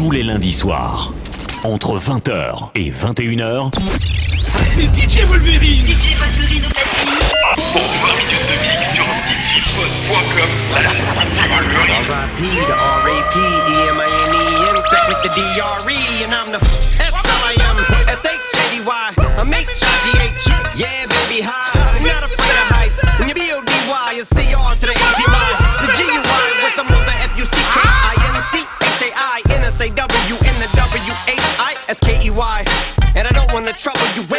tous les lundis soirs. Entre 20h et 21h, c'est DJ Wolverine. DJ Wolverine au platine. Pour 20 minutes de mix sur djpod.com R.I.P. the R.A.P. E-M-I-N-E-M Stack with the D-R-E And I'm the S-L-I-M S-H-A-D-Y I'm H-I-G-H Yeah, baby, hi trouble you,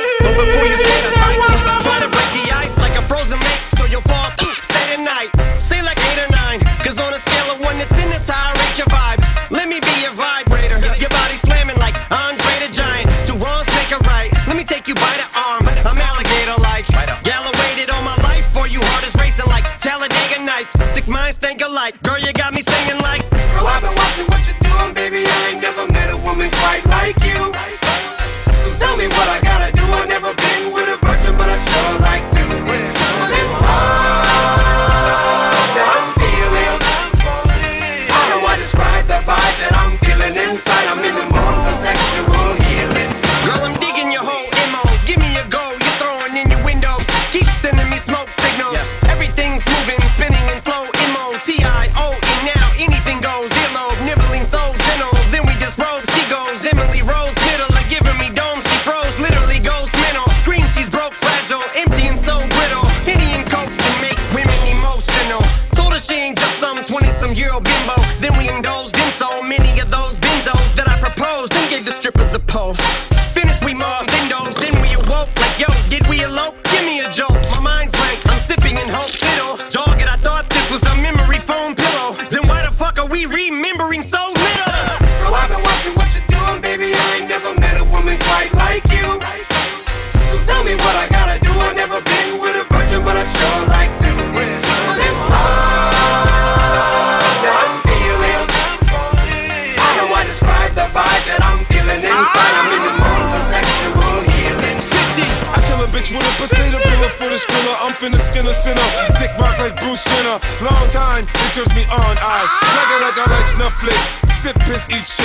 Sip,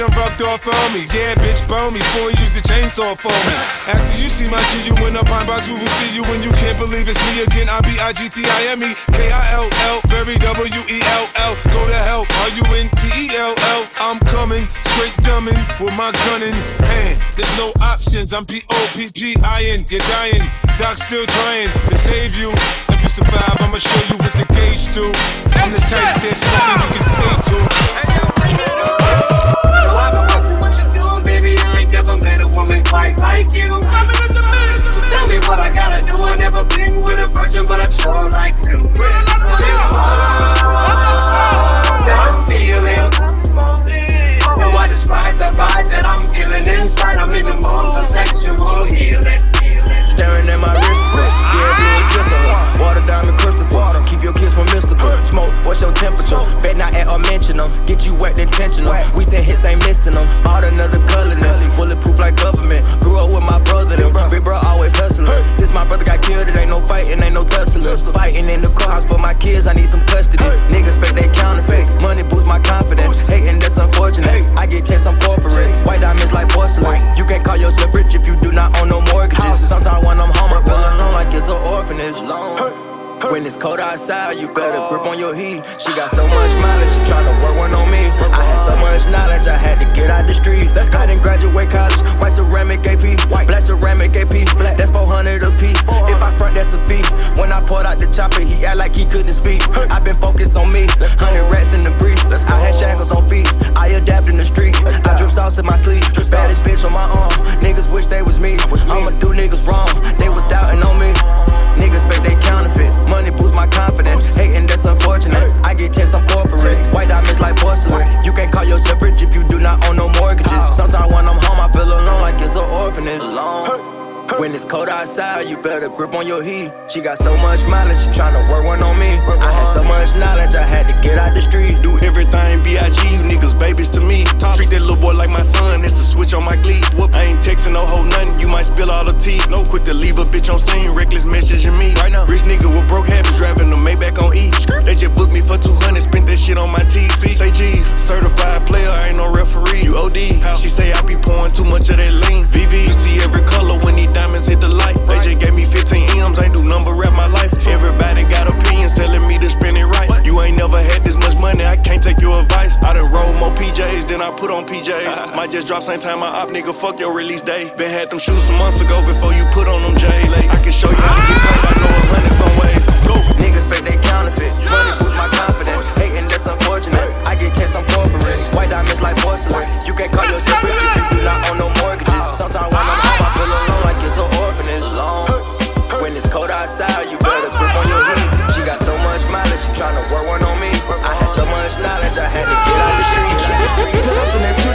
done rubbed off on me. Yeah, bitch, bone me before he used the chainsaw for me. After you see my G, you in a pine box. We will see you when you can't believe it's me again. I B I G T I M E K I L L. Very W E L L. Go to hell. R U N T E L L. I'm coming straight dumbing with my gun in hand. There's no options. I'm P O P P I N. You're dying. Doc still trying to save you. If you survive, I'ma show you what the cage do. I'm the type there's nothing you can say to. Quite like you. So tell me what I gotta do. I've never been with a virgin, but I'd sure like to. When it's cold outside, you better grip on your heat. She got so much mileage, she tryna work one on me. I had so much knowledge, I had to get out the streets. I didn't graduate college, white ceramic AP, white black ceramic AP, black. that's 400 a piece. If I front, that's a fee. When I pulled out the chopper, he act like he couldn't speak. i been focused on me, 100 rats in the brief. I had shackles on feet, I adapt in the street. I drip sauce in my sleep, baddest bitch on my arm. Niggas wish they was me. I'ma do niggas wrong, they was doubting on me. Niggas fake they counterfeit. Money boosts my confidence. Hating that's unfortunate. I get checks, I'm corporate. White diamonds like porcelain. You can't call yourself rich It's cold outside, you better grip on your heat. She got so much mileage, she tryna work one on me. I had so much knowledge, I had to get out the streets. Do everything, B.I.G., you niggas babies to me. Talk. Treat that little boy like my son, it's a switch on my glee. Whoop, I ain't texting no hoe nothing, you might spill all the tea. No quick to leave a bitch on scene, reckless messaging me. Right now, rich nigga with broke habits, driving the Maybach on E. They just booked me for 200, spent that shit on my TC. Say G's, certified player, I ain't no referee. You OD, how she say I be pouring too much of that lean. VV, you see every color when these diamonds hit the light. They just gave me 15 M's, ain't do number rap my life. Everybody got opinions telling me to spend it right. You ain't never had this much money, I can't take your advice. I done rolled more PJs than I put on PJs. Might just drop same time I op, nigga, fuck your release day. Been had them shoes some months ago before you put on them J's. I can show you how to get paid, I know a hundred some ways.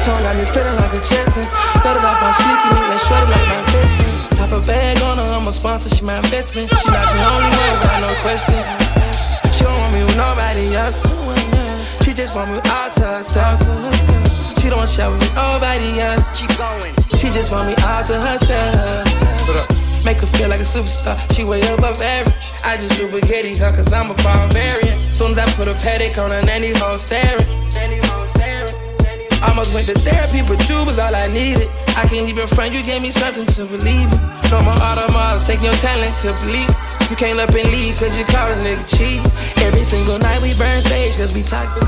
Up in that two-tone, got me feeling like a Jetson. Better off my sneaky, make that shorty like my bestie. Pop a bag on her, I'm a sponsor, she my investment. She not the only one, got no questions. She don't want me with nobody else. She just want me all to herself. She don't share with nobody else. Keep going. She just want me all to herself. Make her feel like a superstar. She way above average. I just do spaghetti her cause I'm a barbarian. Soon as I put a paddock on her. Nanny hoe staring. Almost went to therapy, but you was all I needed. I can't even front, you gave me something to believe in. No more automobiles, take your talent to believe. You can't up and leave cause you call a nigga cheap. Every single night we burn sage cause we toxic.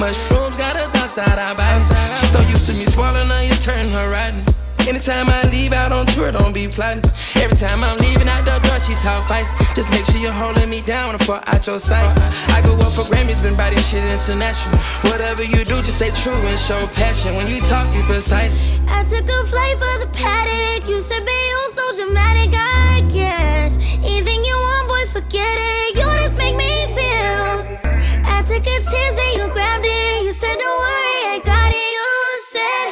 Mushrooms got us outside our bodies. She's so used to me swallowing her, it's turning her rotten. Anytime I leave out on tour, don't be plotting. Every time I'm leaving out the door, she talk fights. Just make sure you're holding me down when I fall out your sight. I go up for Grammys, been body shit international. Whatever you do, just stay true and show passion. When you talk, be precise. I took a flight for the paddock. You said, babe, you're so dramatic, I guess. Anything you want, boy, forget it. You just make me feel. I took a chance and you grabbed it. You said, don't worry, I got it. You said,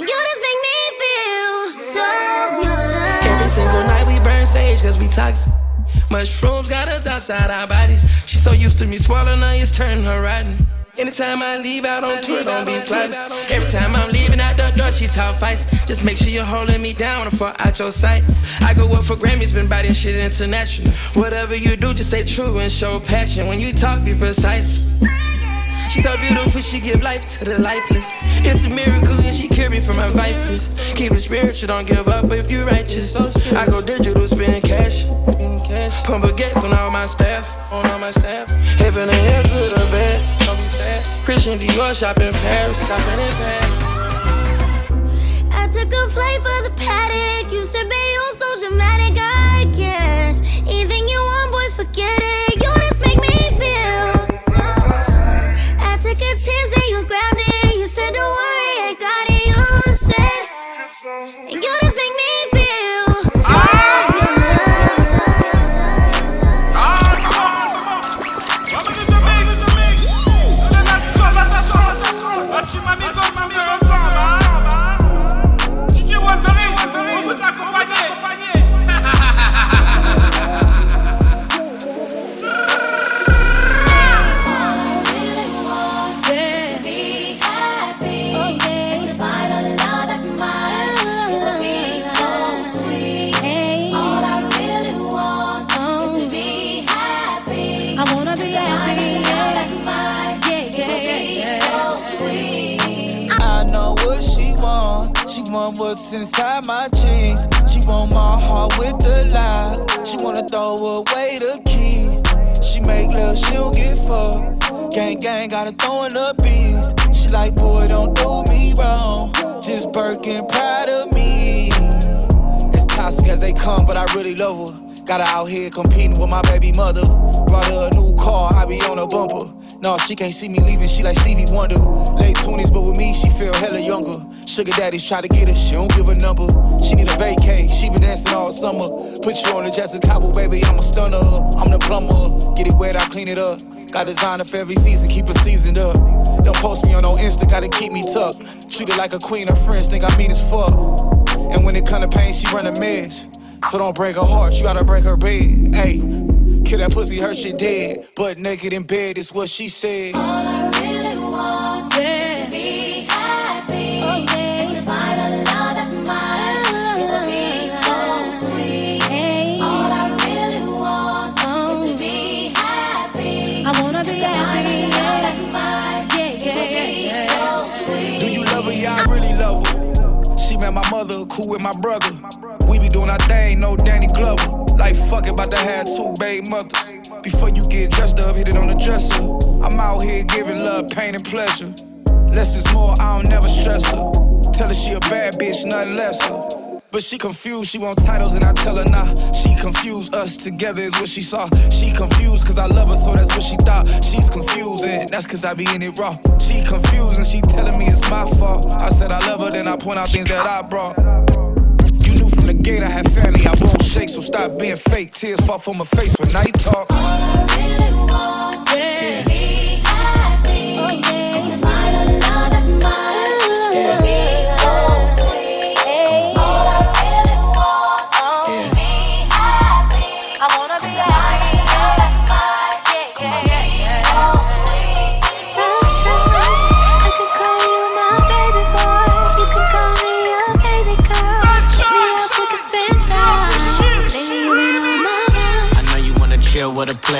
you sage cause we toxic. Mushrooms got us outside our bodies. She's so used to me swallowing her, it's turning her rotten. Anytime I leave out on tour, don't be plotting. Every time I'm leaving out the door, she talk fights. Just make sure you're holding me down fall out your sight. I go up for Grammys, been body shit international. Whatever you do, just stay true and show passion. When you talk, be precise. So beautiful, she give life to the lifeless. It's a miracle, and she cure me from my vices. Keep it spiritual, don't give up if you righteous. I go digital, spending cash. Pump baguettes on all my staff. On all my staff. Heaven and hell, good or bad. Be sad. Christian Dior shop in Paris. Shopping in Paris. I took a flight for the paddock. You said, babe, you're so dramatic, I guess. Anything you want, boy, forget it. Chance inside my jeans. She want my heart with the lock. She wanna throw away the key. She make love, she don't get fucked. Gang gang, gotta throw in the beats. She like, boy, don't do me wrong. Just Birkin, proud of me. As toxic as they come, but I really love her. Got her out here competing with my baby mother. Brought her a new car, I be on her bumper. No, she can't see me leaving, she like Stevie Wonder. Late 20s, but with me, she feel hella younger. Sugar daddies try to get her, she don't give a number. She need a vacay, she been dancing all summer. Put you on the Jessica Cabo, baby, I'm a stunner. I'm the plumber, get it wet, I clean it up. Got designer for every season, keep it seasoned up. Don't post me on no Insta, gotta keep me tucked. Treat her like a queen, her friends think I mean as fuck. And when it come to pain, she run a mess. So don't break her heart, you gotta break her bed. Hey, kill that pussy, her shit dead. But naked in bed is what she said. All I really wanna be happy. All I really want is to be oh. happy. I wanna be hiding as mine. Yeah, yeah, yeah. Do you love her? Yeah, I really love her. She met my mother, cool with my brother. We be doing our thing, no Danny Glover. Like fuck it, about to have two baby mothers. Before you get dressed up, hit it on the dresser. I'm out here giving love, pain, and pleasure. Less is more, I don't never stress her. Tell her she a bad bitch, nothing lesser. But she confused, she want titles and I tell her nah. She confused, us together is what she saw. She confused cause I love her, so that's what she thought. She's confused and that's cause I be in it raw. She confused and she telling me it's my fault. I said I love her, then I point out things that I brought. You knew from the gate I had family, I won't shake, so stop being fake. Tears fall from my face when I talk. Sunshine,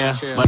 with a but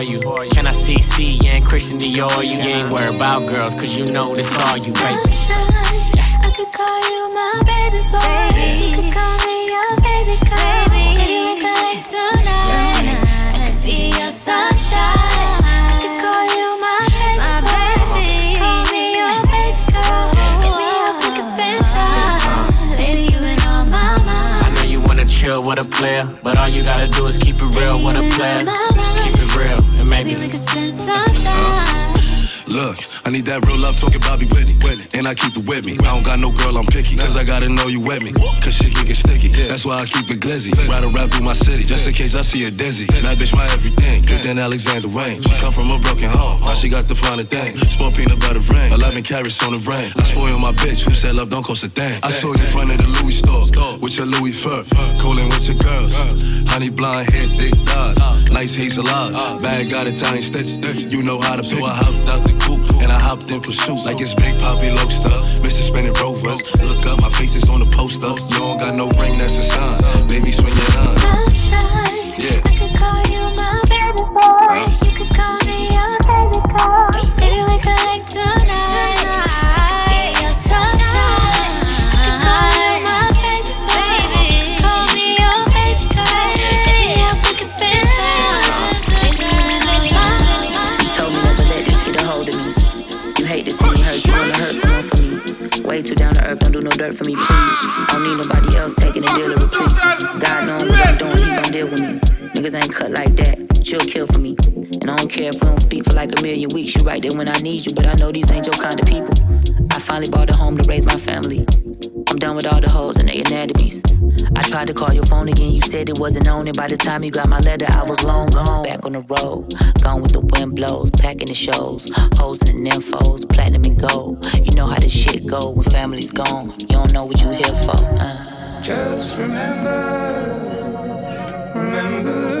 you. Can I see C and Christian Dior? You ain't worried about girls, cause you know this all you, baby. Sunshine, I could call you my baby boy. You could call me your baby girl. Baby, we could like tonight. I could be your sunshine. I could call you my baby. Call me your baby girl. Hit me up, we can spend you been on my mind. I know you wanna chill with a player, but all you gotta do is keep it real with a player. Maybe Maybe we could spend some time. Look, I need that real love talking Bobby Whitney. And I keep it with me. I don't got no girl, I'm picky. Cause I gotta know you with me. Cause shit can get sticky. That's why I keep it glizzy. Ride around through my city. Just in case I see a dizzy. That bitch my everything. Dripped in Alexander Wang. She come from a broken home. Oh. Now she got the finer thing. Sport peanut butter rain. 11 carats on the rain. I spoil my bitch. Who said love don't cost a thing? I saw you in front of the Louis store. With your Louis fur. Cooling with your girls. Honey blonde hair, thick thighs. Nice hazel eyes. Bag got Italian stitches. You know how to pick. So I hopped out the coupe. And I hopped in pursuit. Like it's Big Poppy Loaster. Mr. Spinning Rovers. Look up, my face is on the poster. You don't got no ring, that's a sign. Baby, swing your line. Sunshine, Yeah. I'm with all the hoes and their anatomies. I tried to call your phone again, you said it wasn't on it. By the time you got my letter, I was long gone. Back on the road, gone with the wind blows, packing the shows, hoes and the nymphos, platinum and gold. You know how this shit go when family's gone. You don't know what you here for. Uh. Just remember, remember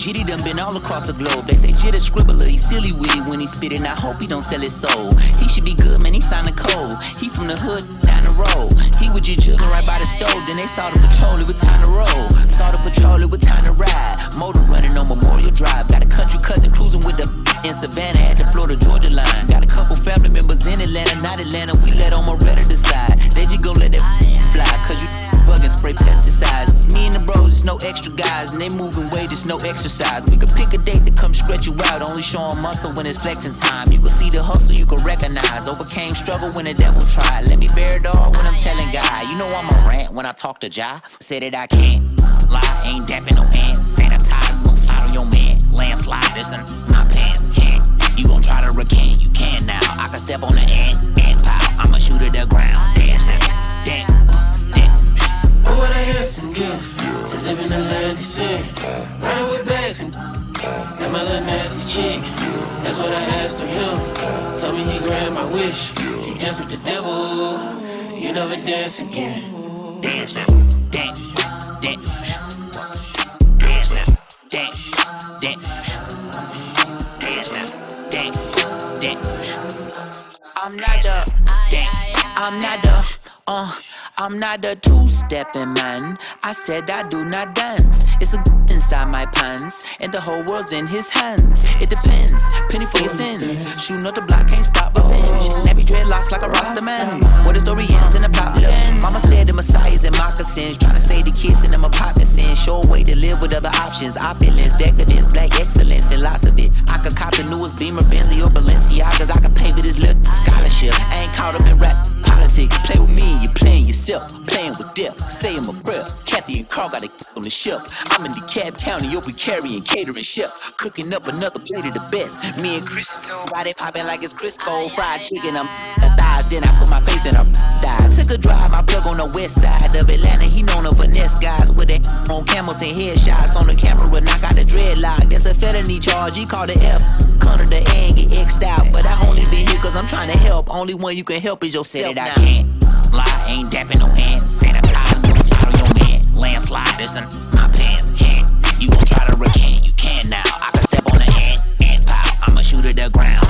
Jitty done been all across the globe. They say Jit a scribbler, he silly with it when he spit it. I hope he don't sell his soul. He should be good, man, he signed a code. He from the hood down the road. He was just chillin' right by the stove. Then they saw the patrol, it was time to roll. Saw the patrol, it was time to ride. Motor running on Memorial Drive. Got a country cousin cruising with the in Savannah at the Florida Georgia line. Got a couple family members in Atlanta, not Atlanta. We let on Moretta decide. They just gon' let that fly, cause you bug and spray pesticides. Me and the bros, it's no extra guys, and they moving weight, it's no exercise. We could pick a date to come stretch you out, only showing muscle when it's flexing time. You can see the hustle, you can recognize. Overcame struggle when the devil tried. Let me bear it all when I'm telling God. You know I'm a rant when I talk to Jai. Say that I can't lie, ain't dapping no hands. Sanitize, slide on your man. Landslide, this my pants. You gon' try to recant, you can now. I can step on the ant, ant pile. I'ma shoot to the ground. Dance now, dance, uh, dance. Oh, what a handsome gift to live in the land of sin. Ride with bags and got my little nasty chick. That's what I asked of him. Told me he grabbed my wish. You dance with the devil, you never dance again. Dance now, dance, dance. Dance now, dance. Dance I'm not the, dance. I'm not the, uh, I'm not a two-stepping man. I said I do not dance. It's a inside my pants, and the whole world's in his hands. It depends, penny for your sins. Shooting up the block, can't stop revenge. Nappy dreadlocks like a Rasta man. What the story ends in a plot. Mama said the messiahs and moccasins, trying to say the kids in them apartments in. Show a way to live with other options. Opulence, decadence, black excellence, and lots of it. I could cop the newest Beamer, Bentley, or Balenciagas. I could pay for this little scholarship. I ain't caught up in rap politics. Play with me, you playing yourself. Playing with death. I'm a prayer. Kathy and Carl got a on the ship. I'm in DeKalb County, open carrying, catering chef. Cooking up another plate of the best. Me and Crystal, body popping like it's Crisco. Fried chicken, I'm the. Then I put my face in her thigh. Took a drive, my plug on the west side of Atlanta. He known her finesse guys with that on Hamilton headshots on the camera. Knock out the dreadlock. That's a felony charge. He called it F. Corner the A and get X'd out. But I only been here cause I'm trying to help. Only one you can help is yourself. Said that I can't lie, ain't dapping no hands. Sanitize, on your man. Landslide, this in my pants. Hand. You gon' try to recant, you can now. I can step on the ant, ant pile. I'ma shoot at the ground.